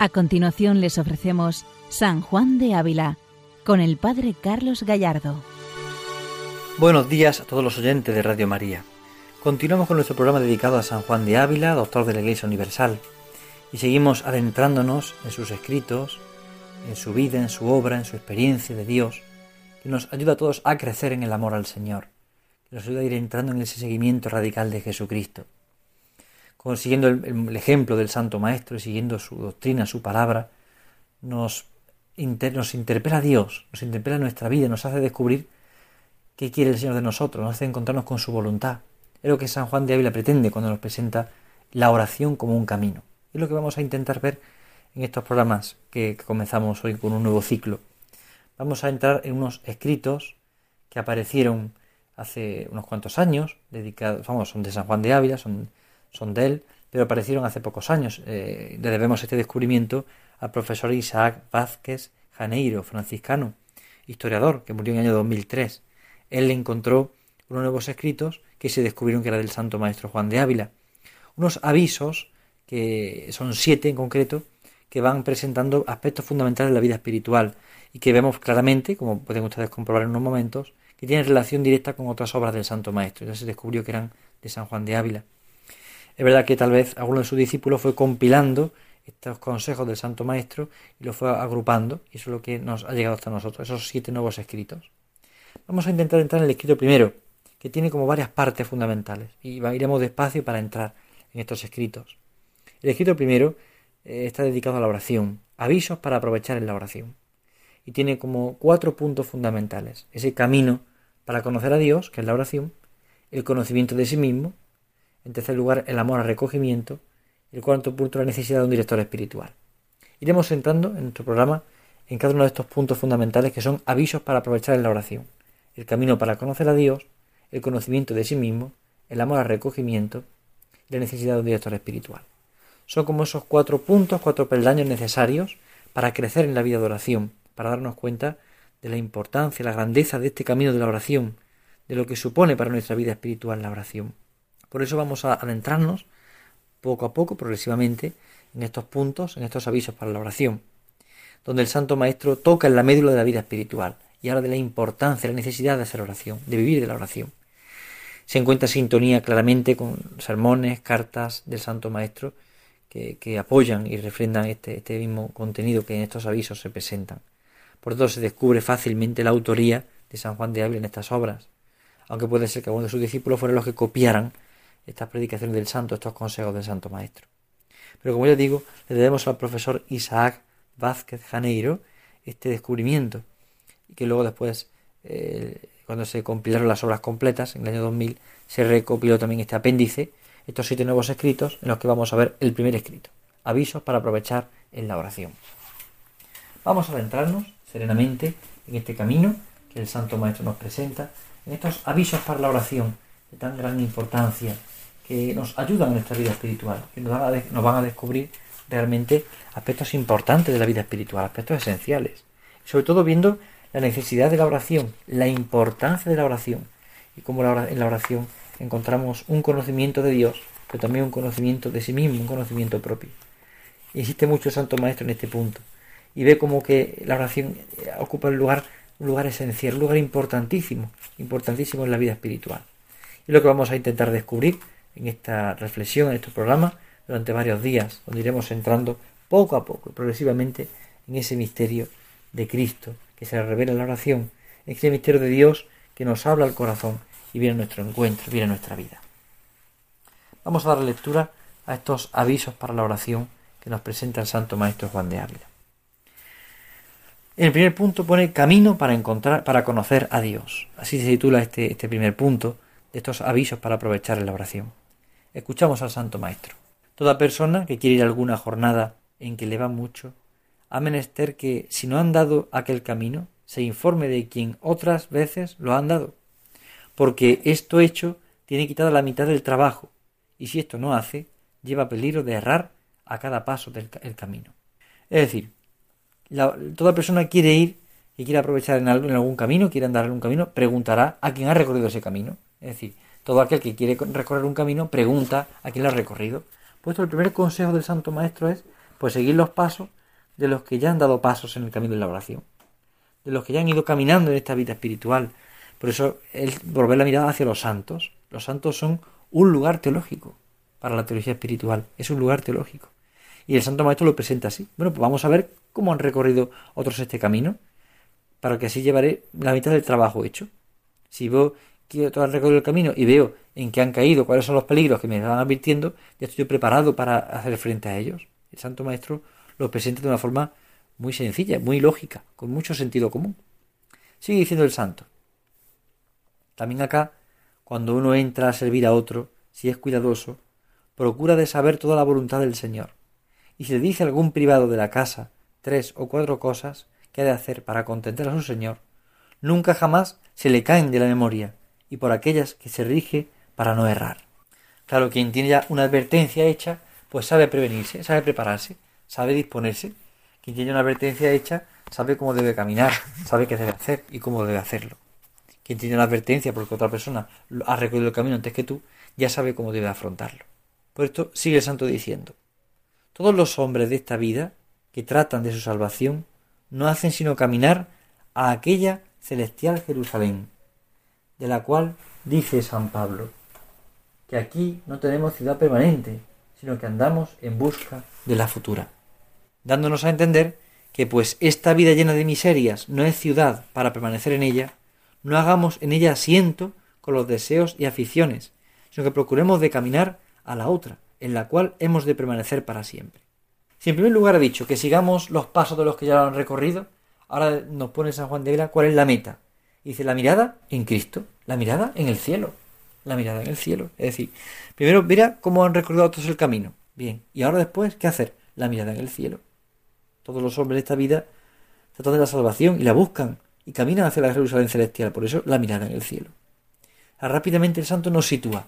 A continuación les ofrecemos San Juan de Ávila con el Padre Carlos Gallardo. Buenos días a todos los oyentes de Radio María. Continuamos con nuestro programa dedicado a San Juan de Ávila, doctor de la Iglesia Universal, y seguimos adentrándonos en sus escritos, en su vida, en su obra, en su experiencia de Dios, que nos ayuda a todos a crecer en el amor al Señor, que nos ayuda a ir entrando en ese seguimiento radical de Jesucristo siguiendo el, ejemplo del Santo Maestro y siguiendo su doctrina, su palabra, nos, nos interpela a Dios, nos interpela nuestra vida, nos hace descubrir qué quiere el Señor de nosotros, nos hace encontrarnos con su voluntad. Es lo que San Juan de Ávila pretende cuando nos presenta la oración como un camino. Es lo que vamos a intentar ver en estos programas que, comenzamos hoy con un nuevo ciclo. Vamos a entrar en unos escritos que aparecieron hace unos cuantos años, dedicados, vamos, son de San Juan de Ávila, son son de él, pero aparecieron hace pocos años. Eh, le debemos este descubrimiento al profesor Isaac Vázquez Janeiro, franciscano, historiador, que murió en el año 2003. Él le encontró unos nuevos escritos que se descubrieron que era del santo maestro Juan de Ávila. Unos avisos, que son siete en concreto, que van presentando aspectos fundamentales de la vida espiritual y que vemos claramente, como pueden ustedes comprobar en unos momentos, que tienen relación directa con otras obras del Santo Maestro. Ya se descubrió que eran de San Juan de Ávila. Es verdad que tal vez alguno de sus discípulos fue compilando estos consejos del Santo Maestro y los fue agrupando, y eso es lo que nos ha llegado hasta nosotros, esos siete nuevos escritos. Vamos a intentar entrar en el escrito primero, que tiene como varias partes fundamentales, y iremos despacio para entrar en estos escritos. El escrito primero eh, está dedicado a la oración, avisos para aprovechar en la oración, y tiene como cuatro puntos fundamentales, ese camino para conocer a Dios, que es la oración, el conocimiento de sí mismo, en tercer lugar, el amor al recogimiento. Y el cuarto punto, la necesidad de un director espiritual. Iremos entrando en nuestro programa en cada uno de estos puntos fundamentales que son avisos para aprovechar en la oración. El camino para conocer a Dios, el conocimiento de sí mismo, el amor al recogimiento y la necesidad de un director espiritual. Son como esos cuatro puntos, cuatro peldaños necesarios para crecer en la vida de oración, para darnos cuenta de la importancia, la grandeza de este camino de la oración, de lo que supone para nuestra vida espiritual la oración. Por eso vamos a adentrarnos poco a poco, progresivamente, en estos puntos, en estos avisos para la oración, donde el Santo Maestro toca en la médula de la vida espiritual y habla de la importancia, la necesidad de hacer oración, de vivir de la oración. Se encuentra sintonía claramente con sermones, cartas del Santo Maestro que, apoyan y refrendan este, este mismo contenido que en estos avisos se presentan. Por eso se descubre fácilmente la autoría de San Juan de Ávila en estas obras, aunque puede ser que algunos de sus discípulos fueran los que copiaran estas predicaciones del santo, estos consejos del santo maestro. Pero como ya digo, le debemos al profesor Isaac Vázquez Janeiro este descubrimiento y que luego después, eh, cuando se compilaron las obras completas, en el año 2000, se recopiló también este apéndice, estos siete nuevos escritos, en los que vamos a ver el primer escrito, avisos para aprovechar en la oración. Vamos a adentrarnos serenamente en este camino que el Santo Maestro nos presenta, en estos avisos para la oración de tan gran importancia que nos ayudan en nuestra vida espiritual, que nos van, a descubrir realmente aspectos importantes de la vida espiritual, aspectos esenciales. Sobre todo viendo la necesidad de la oración, la importancia de la oración y cómo en la oración encontramos un conocimiento de Dios, pero también un conocimiento de sí mismo, un conocimiento propio. Insiste mucho Santo Maestro en este punto y ve como que la oración ocupa el lugar, un lugar esencial, un lugar importantísimo, importantísimo en la vida espiritual. Y lo que vamos a intentar descubrir en esta reflexión, en estos programas, durante varios días, donde iremos entrando poco a poco y progresivamente en ese misterio de Cristo que se revela en la oración, en ese misterio de Dios que nos habla al corazón y viene a nuestro encuentro, viene a nuestra vida. Vamos a dar lectura a estos avisos para la oración que nos presenta el Santo Maestro Juan de Ávila. En el primer punto pone camino para encontrar, para conocer a Dios. Así se titula este, este primer punto de estos avisos para aprovechar en la oración. Escuchamos al Santo Maestro. Toda persona que quiere ir a alguna jornada en que le va mucho, ha menester que, si no han dado aquel camino, se informe de quien otras veces lo han dado, porque esto hecho tiene quitada la mitad del trabajo, y si esto no hace, lleva peligro de errar a cada paso del camino. Es decir, toda persona quiere ir y quiere aprovechar en, en algún camino, quiere andar en algún camino, preguntará a quien ha recorrido ese camino. Es decir, todo aquel que quiere recorrer un camino pregunta a quién lo ha recorrido. Puesto el primer consejo del Santo Maestro es Pues seguir los pasos de los que ya han dado pasos en el camino de la oración, de los que ya han ido caminando en esta vida espiritual. Por eso el volver la mirada hacia los santos. Los santos son un lugar teológico para la teología espiritual, es un lugar teológico. Y el Santo Maestro lo presenta así. Bueno, pues vamos a ver cómo han recorrido otros este camino, para que así llevaré la mitad del trabajo hecho. Si veo que otros han recorrido el camino y veo en qué han caído, cuáles son los peligros que me van advirtiendo, ya estoy preparado para hacer frente a ellos. El Santo Maestro lo presenta de una forma muy sencilla, muy lógica, con mucho sentido común. Sigue diciendo el santo. También acá, cuando uno entra a servir a otro, si es cuidadoso, procura de saber toda la voluntad del Señor. Y si le dice a algún privado de la casa tres o cuatro cosas que ha de hacer para contentar a su Señor, nunca jamás se le caen de la memoria, y por aquellas que se rige para no errar. Claro, quien tiene ya una advertencia hecha, pues sabe prevenirse, sabe prepararse, sabe disponerse. Quien tiene una advertencia hecha, sabe cómo debe caminar, sabe qué debe hacer y cómo debe hacerlo. Quien tiene una advertencia porque otra persona ha recorrido el camino antes que tú, ya sabe cómo debe afrontarlo. Por esto sigue el santo diciendo, todos los hombres de esta vida que tratan de su salvación no hacen sino caminar a aquella celestial Jerusalén, de la cual dice San Pablo, que aquí no tenemos ciudad permanente, sino que andamos en busca de la futura, dándonos a entender que pues esta vida llena de miserias no es ciudad para permanecer en ella, no hagamos en ella asiento con los deseos y aficiones, sino que procuremos de caminar a la otra, en la cual hemos de permanecer para siempre. Si en primer lugar ha dicho que sigamos los pasos de los que ya lo han recorrido, ahora nos pone San Juan de Vela cuál es la meta. Dice la mirada en Cristo, la mirada en el cielo, la mirada en el cielo. Es decir, primero mira cómo han recorrido todos el camino. Bien, y ahora después, ¿qué hacer? La mirada en el cielo. Todos los hombres de esta vida tratan de la salvación y la buscan y caminan hacia la Jerusalén celestial. Por eso la mirada en el cielo. rápidamente el santo nos sitúa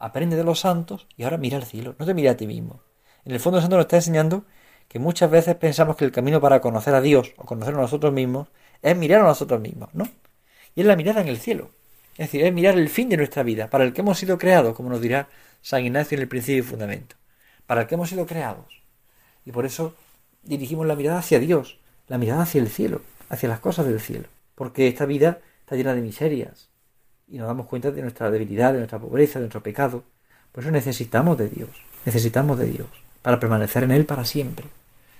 aprende de los santos y ahora mira al cielo, no te mira a ti mismo. En el fondo el santo nos está enseñando que muchas veces pensamos que el camino para conocer a Dios o conocer a nosotros mismos es mirar a nosotros mismos, ¿no? Y es la mirada en el cielo. Es decir, es mirar el fin de nuestra vida, para el que hemos sido creados, como nos dirá San Ignacio en el principio y fundamento. Para el que hemos sido creados. Y por eso dirigimos la mirada hacia Dios, la mirada hacia el cielo, hacia las cosas del cielo. Porque esta vida está llena de miserias, y nos damos cuenta de nuestra debilidad, de nuestra pobreza, de nuestro pecado. Por eso necesitamos de Dios, necesitamos de Dios, para permanecer en Él para siempre.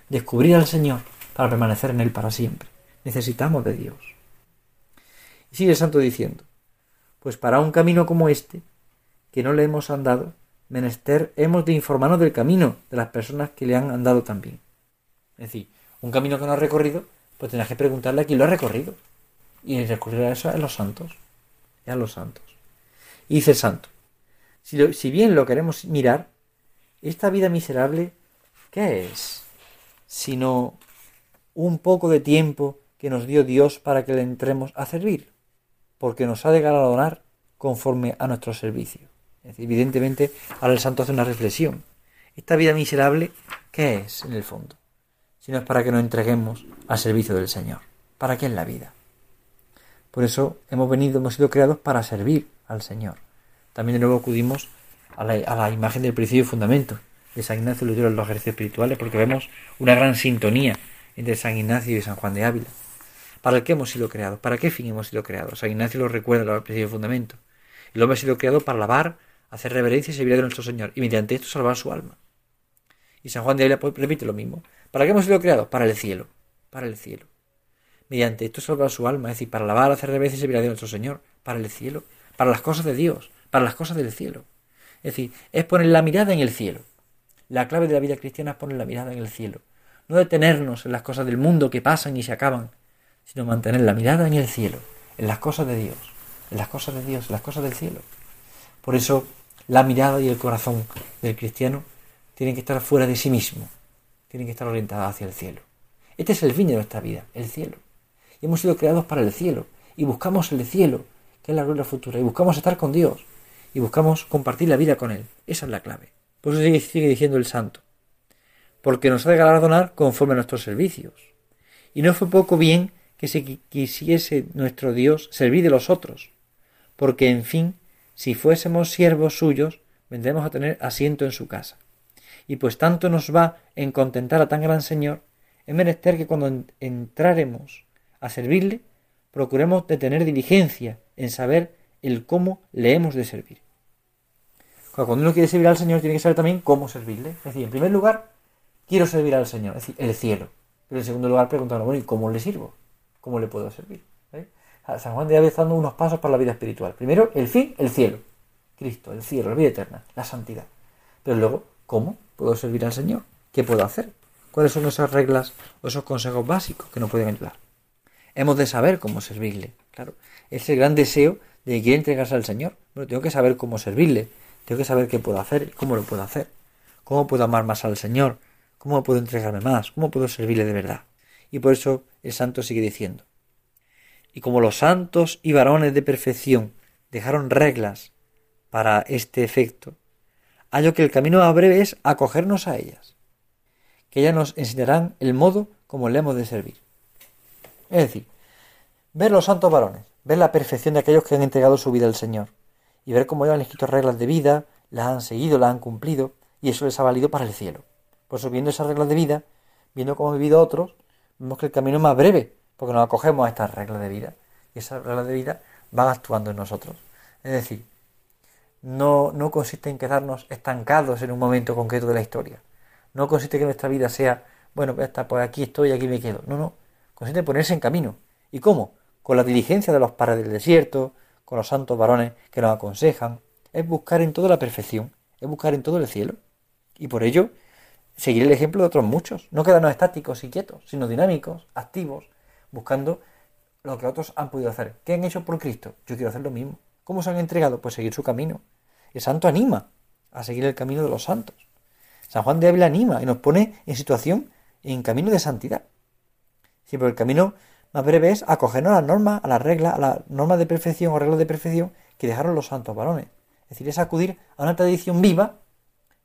Descubrir al Señor para permanecer en Él para siempre. Necesitamos de Dios. Y sigue el santo diciendo, pues para un camino como este, que no le hemos andado, menester hemos de informarnos del camino de las personas que le han andado también. Es decir, un camino que no ha recorrido, pues tendrás que preguntarle a quién lo ha recorrido. Y recurrir a eso a los santos a los santos. Y dice el santo, si, si bien lo queremos mirar, esta vida miserable, ¿qué es? Sino un poco de tiempo que nos dio Dios para que le entremos a servir, porque nos ha de galardonar conforme a nuestro servicio. evidentemente, ahora el santo hace una reflexión. Esta vida miserable, ¿qué es en el fondo? Si no es para que nos entreguemos al servicio del Señor. ¿Para qué es la vida? Por eso hemos venido, hemos sido creados para servir al Señor. También de nuevo acudimos a la, imagen del principio y fundamento de San Ignacio Lutero en los ejercicios espirituales, porque vemos una gran sintonía entre San Ignacio y San Juan de Ávila. ¿Para qué hemos sido creados? ¿Para qué fin hemos sido creados? San Ignacio lo recuerda el principio y fundamento. El hombre ha sido creado para alabar, hacer reverencia y servir a nuestro Señor, y mediante esto salvar su alma. Y San Juan de Ávila pues, repite lo mismo. ¿Para qué hemos sido creados? Para el cielo. Para el cielo mediante esto salvar su alma, es decir, para alabar, hacer reverencia y servir a nuestro Señor, para el cielo, para las cosas de Dios, para las cosas del cielo. Es decir, es poner la mirada en el cielo. La clave de la vida cristiana es poner la mirada en el cielo. No detenernos en las cosas del mundo que pasan y se acaban, sino mantener la mirada en el cielo, en las cosas de Dios, en las cosas de Dios, en las cosas del cielo. Por eso la mirada y el corazón del cristiano tienen que estar fuera de sí mismo, tienen que estar orientados hacia el cielo. Este es el fin de nuestra vida, el cielo y hemos sido creados para el cielo y buscamos el cielo, que es la gloria futura, y buscamos estar con Dios y buscamos compartir la vida con Él. Esa es la clave. Por eso sigue, sigue diciendo el santo, porque nos ha de galardonar conforme a nuestros servicios. Y no fue poco bien que se quisiese nuestro Dios servir de los otros, porque en fin, si fuésemos siervos suyos, vendremos a tener asiento en su casa. y pues tanto nos va en contentar a tan gran Señor, es menester que cuando entraremos a servirle, procuremos de tener diligencia en saber el cómo le hemos de servir. Cuando uno quiere servir al Señor, tiene que saber también cómo servirle. Es decir, en primer lugar, quiero servir al Señor, es decir, el cielo. Pero en segundo lugar, preguntarnos, bueno, ¿y cómo le sirvo? ¿Cómo le puedo servir? ¿Eh? San Juan de Ávila dando unos pasos para la vida espiritual. Primero, el fin, el cielo. Cristo, el cielo, la vida eterna, la santidad. Pero luego, ¿cómo puedo servir al Señor? ¿Qué puedo hacer? ¿Cuáles son esas reglas o esos consejos básicos que nos pueden ayudar? Hemos de saber cómo servirle. Claro, es el gran deseo de que entregarse al Señor. Bueno, tengo que saber cómo servirle. Tengo que saber qué puedo hacer y cómo lo puedo hacer. ¿Cómo puedo amar más al Señor? ¿Cómo puedo entregarme más? ¿Cómo puedo servirle de verdad? Y por eso el santo sigue diciendo. Y como los santos y varones de perfección dejaron reglas para este efecto, hallo que el camino a breve es acogernos a ellas, que ellas nos enseñarán el modo como le hemos de servir. Es decir, ver los santos varones, ver la perfección de aquellos que han entregado su vida al Señor, y ver cómo ellos han escrito reglas de vida, las han seguido, las han cumplido, y eso les ha valido para el cielo. Por eso, viendo esas reglas de vida, viendo cómo han vivido otros, vemos que el camino es más breve, porque nos acogemos a estas reglas de vida, y esas reglas de vida van actuando en nosotros. Es decir, no, no consiste en quedarnos estancados en un momento concreto de la historia. No consiste que nuestra vida sea, bueno, pues, pues aquí estoy, aquí me quedo. No, no. Consiste en ponerse en camino. ¿Y cómo? Con la diligencia de los pares del desierto, con los santos varones que nos aconsejan. Es buscar en todo la perfección, es buscar en todo el cielo. Y por ello, seguir el ejemplo de otros muchos. No quedarnos estáticos y quietos, sino dinámicos, activos, buscando lo que otros han podido hacer. ¿Qué han hecho por Cristo? Yo quiero hacer lo mismo. ¿Cómo se han entregado? Pues seguir su camino. El santo anima a seguir el camino de los santos. San Juan de Ávila anima y nos pone en situación, en camino de santidad. Siempre el camino más breve es acogernos a las normas, a las reglas, a las normas de perfección o reglas de perfección que dejaron los santos varones. Es decir, es acudir a una tradición viva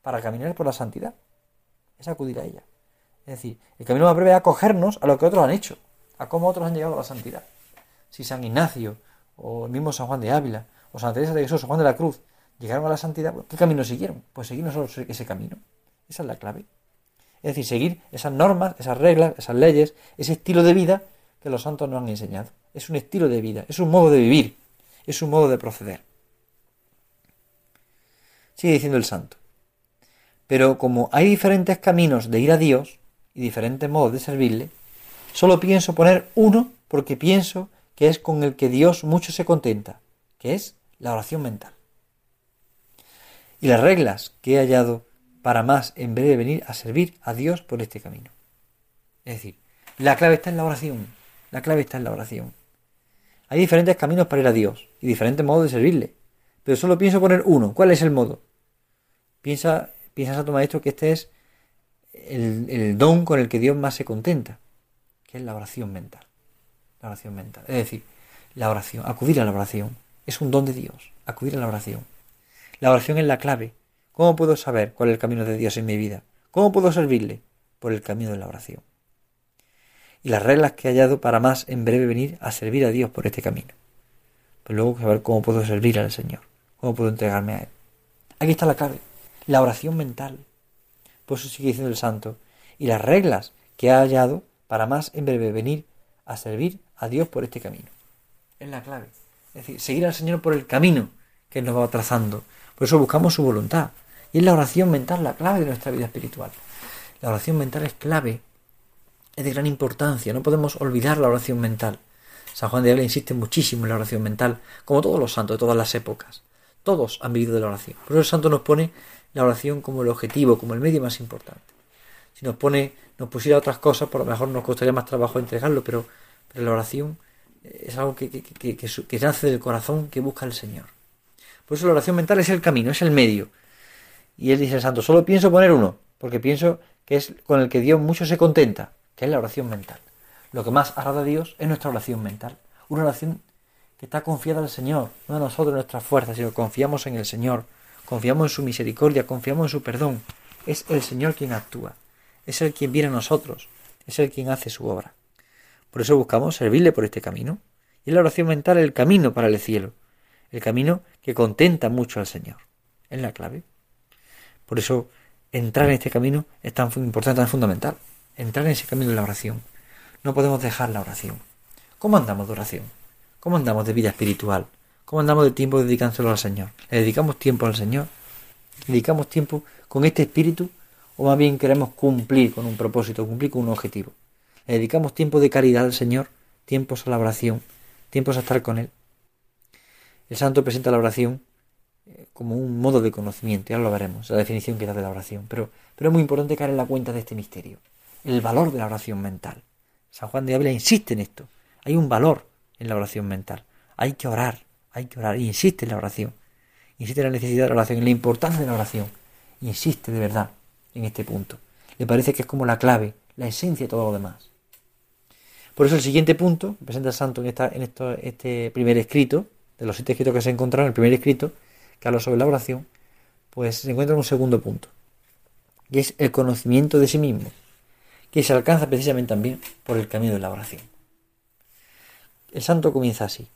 para caminar por la santidad. Es acudir a ella. Es decir, el camino más breve es acogernos a lo que otros han hecho, a cómo otros han llegado a la santidad. Si San Ignacio, o el mismo San Juan de Ávila, o Santa Teresa de Jesús, o Juan de la Cruz, llegaron a la santidad, ¿qué camino siguieron? Pues seguir ese camino. Esa es la clave. Es decir, seguir esas normas, esas reglas, esas leyes, ese estilo de vida que los santos nos han enseñado. Es un estilo de vida, es un modo de vivir, es un modo de proceder. Sigue diciendo el santo. Pero como hay diferentes caminos de ir a Dios y diferentes modos de servirle, solo pienso poner uno porque pienso que es con el que Dios mucho se contenta, que es la oración mental. Y las reglas que he hallado para más en vez de venir a servir a Dios por este camino. Es decir, la clave está en la oración. La clave está en la oración. Hay diferentes caminos para ir a Dios y diferentes modos de servirle. Pero solo pienso poner uno. ¿Cuál es el modo? Piensa, piensa Santo Maestro que este es el, don con el que Dios más se contenta, que es la oración mental la oración mental. Es decir, la oración, acudir a la oración. Es un don de Dios, acudir a la oración. La oración es la clave. ¿Cómo puedo saber cuál es el camino de Dios en mi vida? ¿Cómo puedo servirle? Por el camino de la oración. Y las reglas que he hallado para más en breve venir a servir a Dios por este camino. Pero luego saber cómo puedo servir al Señor, cómo puedo entregarme a Él. Aquí está la clave, la oración mental. Por eso sigue diciendo el santo. Y las reglas que ha hallado para más en breve venir a servir a Dios por este camino. Es la clave. Es decir, seguir al Señor por el camino que nos va trazando. Por eso buscamos su voluntad. Y es la oración mental la clave de nuestra vida espiritual. La oración mental es clave, es de gran importancia. No podemos olvidar la oración mental. San Juan de Ávila insiste muchísimo en la oración mental, como todos los santos de todas las épocas. Todos han vivido de la oración. Por eso el santo nos pone la oración como el objetivo, como el medio más importante. Si nos pone, nos pusiera otras cosas, por lo mejor nos costaría más trabajo entregarlo, pero la oración es algo que, que, nace del corazón que busca el Señor. Por eso la oración mental es el camino, es el medio. Y él dice el santo, solo pienso poner uno, porque pienso que es con el que Dios mucho se contenta, que es la oración mental. Lo que más agrada a Dios es nuestra oración mental. Una oración que está confiada al Señor, no a nosotros, nuestras fuerzas, sino confiamos en el Señor, confiamos en su misericordia, confiamos en su perdón. Es el Señor quien actúa, es el quien viene a nosotros, es el quien hace su obra. Por eso buscamos servirle por este camino. Y la oración mental el camino para el cielo, el camino que contenta mucho al Señor. Es la clave. Por eso entrar en este camino es tan importante, tan fundamental. Entrar en ese camino de la oración. No podemos dejar la oración. ¿Cómo andamos de oración? ¿Cómo andamos de vida espiritual? ¿Cómo andamos de tiempo dedicándolo al Señor? ¿Le dedicamos tiempo al Señor? ¿Le dedicamos tiempo con este espíritu? ¿O más bien queremos cumplir con un propósito, cumplir con un objetivo? ¿Le dedicamos tiempo de caridad al Señor? ¿Tiempos a la oración? ¿Tiempos a estar con Él? El santo presenta la oración eh, como un modo de conocimiento, ya lo veremos, la definición que da de la oración, pero, pero es muy importante caer en la cuenta de este misterio, el valor de la oración mental. San Juan de Ávila insiste en esto, hay un valor en la oración mental, hay que orar, hay que orar, y insiste en la oración, insiste en la necesidad de la oración, en la importancia de la oración, insiste de verdad en este punto. Le parece que es como la clave, la esencia de todo lo demás. Por eso el siguiente punto, presenta el santo en, esta, en este primer escrito, de los siete escritos que se encontraron, el primer escrito, que habla sobre la oración, pues se encuentra un segundo punto, que es el conocimiento de sí mismo, que se alcanza precisamente también por el camino de la oración. El santo comienza así.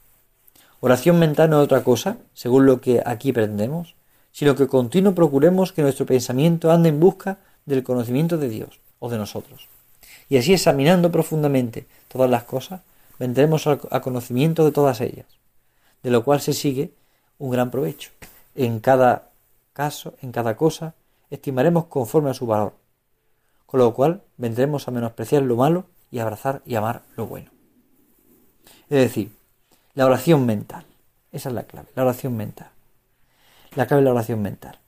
Oración mental no es otra cosa, según lo que aquí pretendemos, sino que continuo procuremos que nuestro pensamiento ande en busca del conocimiento de Dios o de nosotros. Y así examinando profundamente todas las cosas, vendremos al conocimiento de todas ellas de lo cual se sigue un gran provecho. En cada caso, en cada cosa, estimaremos conforme a su valor, con lo cual vendremos a menospreciar lo malo y abrazar y amar lo bueno. Es decir, la oración mental. Esa es la clave, la oración mental. La clave de la oración mental.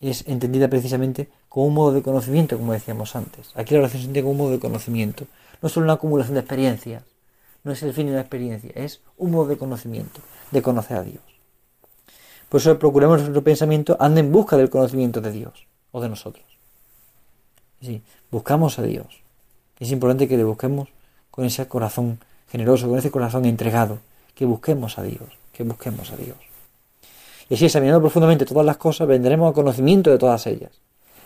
Es entendida precisamente como un modo de conocimiento, como decíamos antes. Aquí la oración se entiende como un modo de conocimiento. No solo una acumulación de experiencias, no es el fin de la experiencia, es un modo de conocimiento, de conocer a Dios. Por eso procuremos que nuestro pensamiento ande en busca del conocimiento de Dios o de nosotros. Sí, buscamos a Dios. Es importante que le busquemos con ese corazón generoso, con ese corazón entregado, que busquemos a Dios, que busquemos a Dios. Y así examinando profundamente todas las cosas, vendremos al conocimiento de todas ellas.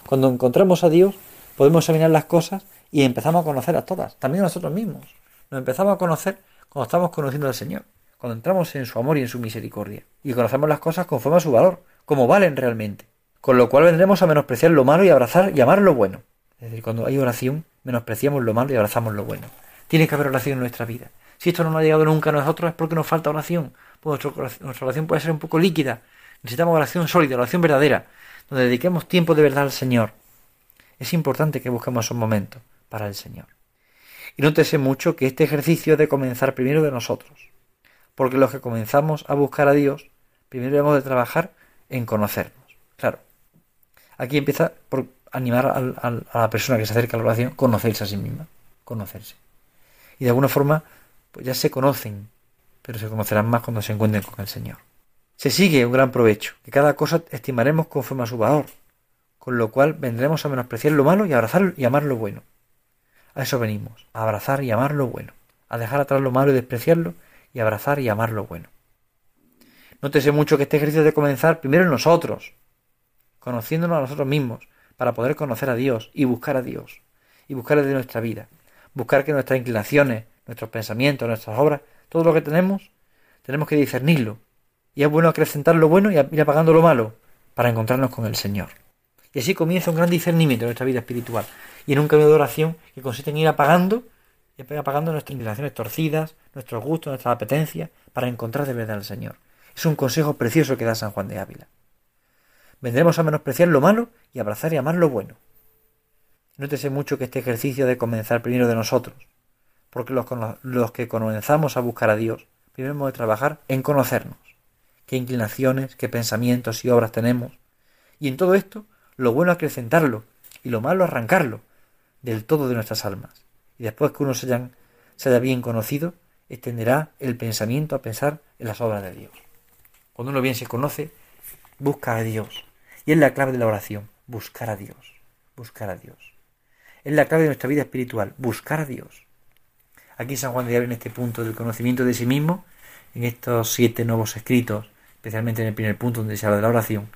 Cuando encontramos a Dios, podemos examinar las cosas y empezamos a conocer a todas, también a nosotros mismos. Nos empezamos a conocer cuando estamos conociendo al Señor, cuando entramos en su amor y en su misericordia, y conocemos las cosas conforme a su valor, como valen realmente. Con lo cual vendremos a menospreciar lo malo y abrazar y amar lo bueno. Es decir, cuando hay oración, menospreciamos lo malo y abrazamos lo bueno. Tiene que haber oración en nuestra vida. Si esto no nos ha llegado nunca a nosotros es porque nos falta oración. Pues nuestra oración puede ser un poco líquida. Necesitamos oración sólida, oración verdadera, donde dediquemos tiempo de verdad al Señor. Es importante que busquemos un momento para el Señor. Y nótese mucho que este ejercicio de comenzar primero de nosotros, porque los que comenzamos a buscar a Dios, primero debemos de trabajar en conocernos. Claro, aquí empieza por animar a, la persona que se acerca a la oración, conocerse a sí misma, conocerse. Y de alguna forma, pues ya se conocen, pero se conocerán más cuando se encuentren con el Señor. Se sigue un gran provecho, que cada cosa estimaremos conforme a su valor, con lo cual vendremos a menospreciar lo malo y abrazar y amar lo bueno. A eso venimos, a abrazar y amar lo bueno, a dejar atrás lo malo y despreciarlo, y abrazar y amar lo bueno. Nótese mucho que este ejercicio de comenzar primero en nosotros, conociéndonos a nosotros mismos, para poder conocer a Dios y buscar a Dios, y buscar de nuestra vida, buscar que nuestras inclinaciones, nuestros pensamientos, nuestras obras, todo lo que tenemos, tenemos que discernirlo, y es bueno acrecentar lo bueno y ir apagando lo malo, para encontrarnos con el Señor. Y así comienza un gran discernimiento en nuestra vida espiritual, y en un camino de oración que consiste en ir apagando y apagando nuestras inclinaciones torcidas, nuestros gustos, nuestras apetencias, para encontrar de verdad al Señor. Es un consejo precioso que da San Juan de Ávila. Vendremos a menospreciar lo malo y abrazar y amar lo bueno. Nótese mucho que este ejercicio de comenzar primero de nosotros, porque los, que comenzamos a buscar a Dios, primero hemos de trabajar en conocernos, qué inclinaciones, qué pensamientos y obras tenemos, y en todo esto, lo bueno acrecentarlo y lo malo arrancarlo, del todo de nuestras almas. Y después que uno se, haya bien conocido, extenderá el pensamiento a pensar en las obras de Dios. Cuando uno bien se conoce, busca a Dios. Y es la clave de la oración, buscar a Dios, buscar a Dios. Es la clave de nuestra vida espiritual, buscar a Dios. Aquí San Juan de Ávila en este punto del conocimiento de sí mismo, en estos siete nuevos escritos, especialmente en el primer punto donde se habla de la oración,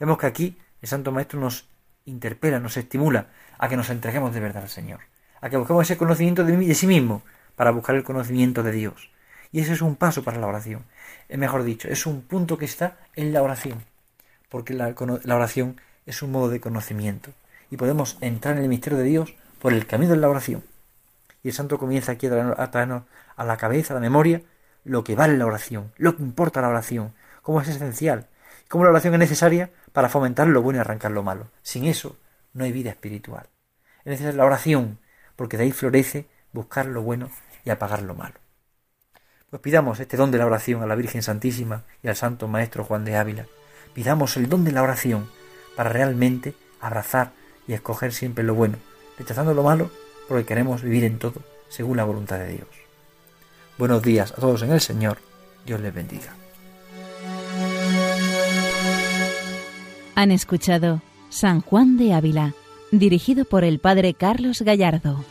vemos que aquí el Santo Maestro nos interpela, nos estimula a que nos entreguemos de verdad al Señor, a que busquemos ese conocimiento de, sí mismo para buscar el conocimiento de Dios. Y ese es un paso para la oración. Es mejor dicho, es un punto que está en la oración, porque la, oración es un modo de conocimiento. Y podemos entrar en el misterio de Dios por el camino de la oración. Y el santo comienza aquí a traernos a la cabeza, a la memoria, lo que vale la oración, lo que importa la oración, cómo es esencial, cómo la oración es necesaria para fomentar lo bueno y arrancar lo malo. Sin eso no hay vida espiritual. Es necesaria la oración, porque de ahí florece buscar lo bueno y apagar lo malo. Pues pidamos este don de la oración a la Virgen Santísima y al Santo Maestro Juan de Ávila. Pidamos el don de la oración para realmente abrazar y escoger siempre lo bueno, rechazando lo malo porque queremos vivir en todo según la voluntad de Dios. Buenos días a todos en el Señor. Dios les bendiga. Han escuchado San Juan de Ávila, dirigido por el Padre Carlos Gallardo.